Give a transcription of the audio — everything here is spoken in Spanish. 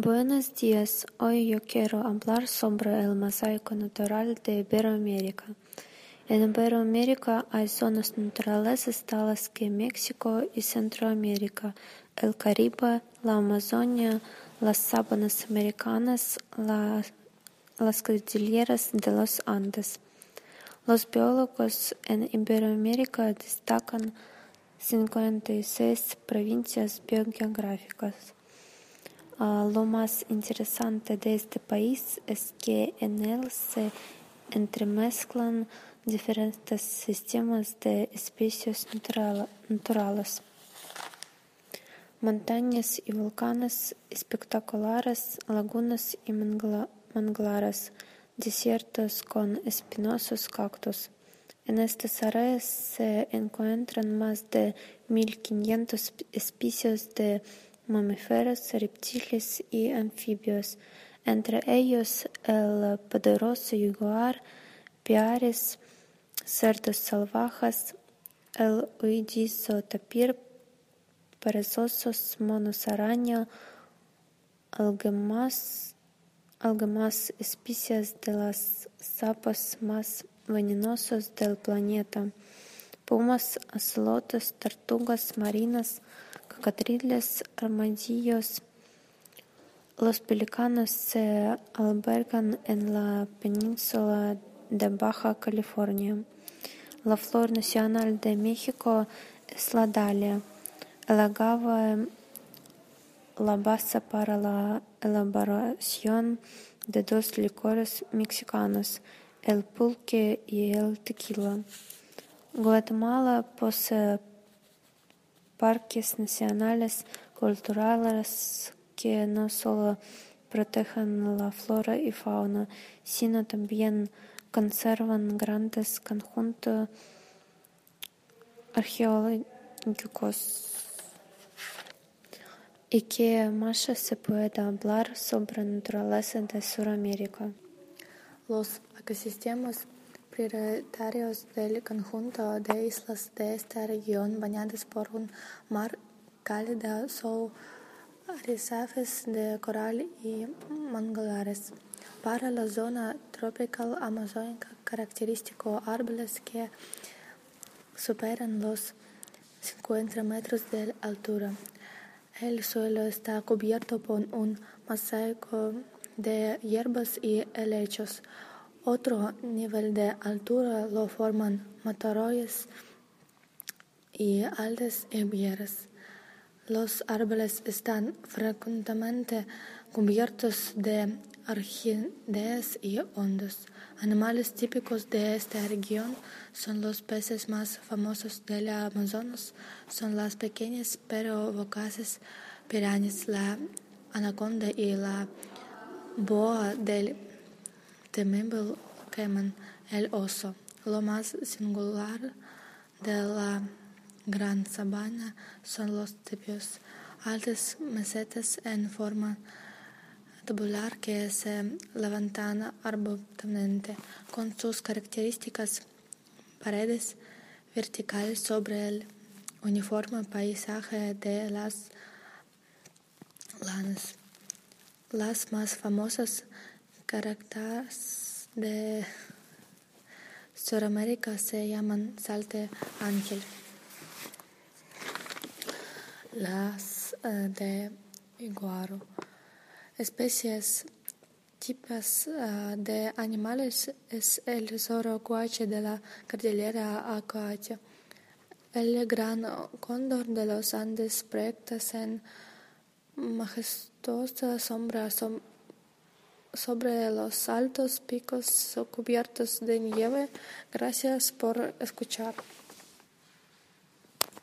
Buenos días, hoy yo quiero hablar sobre el mosaico natural de Iberoamérica. En Iberoamérica hay zonas naturales tales que México y Centroamérica, el Caribe, la Amazonia, las sabanas americanas, las cordilleras de los Andes. Los biólogos en Iberoamérica destacan 56 provincias biogeográficas. Lo más interesante de este país es que en él se entremezclan diferentes sistemas de especies natural, naturales. Montañas y volcanes espectaculares, lagunas y manglares, desiertos con espinosos cactus. En estas áreas se encuentran más de 1500 especies de mamíferos, reptiles y anfibios, entre ellos el poderoso jaguar, piares, cerdos salvajes, el huidizo tapir, perezosos, monos araña, algunas, algunas especies de las sapos más venenosos del planeta, pumas, ocelotes, tortugas marinas, cocodrilos, armadillos. Los pelicanos se albergan en la península de Baja California. La flor nacional de México es la dalia. El agave, la base para la elaboración de dos licores mexicanos, el pulque y el tequila. Guatemala posee parques nacionales culturales que no solo protegen la flora y fauna, sino también conservan grandes conjuntos arqueológicos. ¿Y qué más se puede hablar sobre naturaleza de Sudamérica? Los ecosistemas prioritarios del conjunto de islas de esta región bañadas por un mar cálido son arrecifes de coral y manglares. Para la zona tropical amazónica característico árboles que superan los 50 metros de altura. El suelo está cubierto por un mosaico de hierbas y helechos. Otro nivel de altura lo forman matorrales y y bieres. Los árboles están frecuentemente cubiertos de orquídeas y hongos. Animales típicos de esta región son los peces más famosos de la Amazonas, son las pequeñas pero vocaces pirañas, la anaconda y la boa del temible queman el oso. Lo más singular de la gran sabana son los tibios, altas mesetas en forma tabular que se levantan abruptamente con sus características paredes verticales sobre el uniforme paisaje de las lanas. Las más famosas caracteres de Sudamérica se llaman salte ángel. Las uh, de iguaro. Especies tipos uh, de animales es el zorro guache de la cordillera Acacia. El gran cóndor de los Andes proyecta en majestuosa sombra sobre los altos picos cubiertos de nieve. Gracias por escuchar.